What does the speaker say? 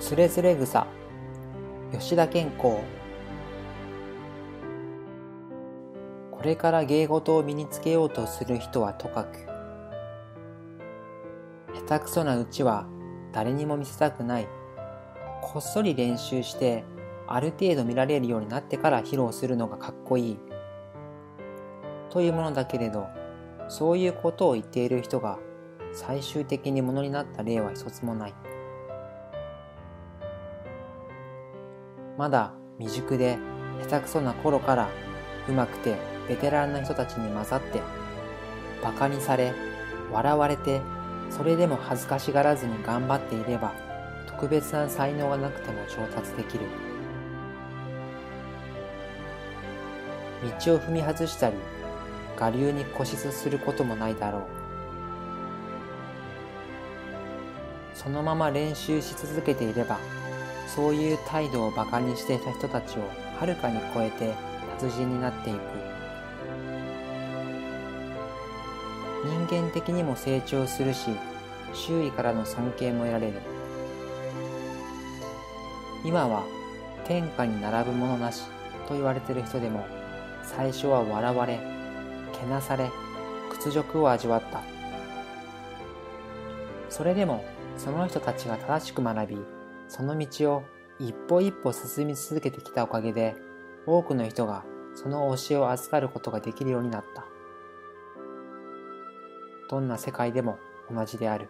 つれづれ草。吉田健康。これから芸事を身につけようとする人はとかく。下手くそなうちは誰にも見せたくない。こっそり練習してある程度見られるようになってから披露するのがかっこいい。というものだけれどそういうことを言っている人が最終的にものになった例は一つもない。まだ未熟で下手くそな頃からうまくてベテランな人たちに混ざって馬鹿にされ笑われてそれでも恥ずかしがらずに頑張っていれば特別な才能がなくても上達できる。道を踏み外したり我流に固執することもないだろう。そのまま練習し続けていればそういう態度を馬鹿にしていた人たちをはるかに超えて達人になっていく。人間的にも成長するし周囲からの尊敬も得られる。今は天下に並ぶものなしと言われている人でも最初は笑われけなされ屈辱を味わった。それでもその人たちが正しく学びその道を一歩一歩進み続けてきたおかげで多くの人がその教えを預かることができるようになった。どんな世界でも同じである。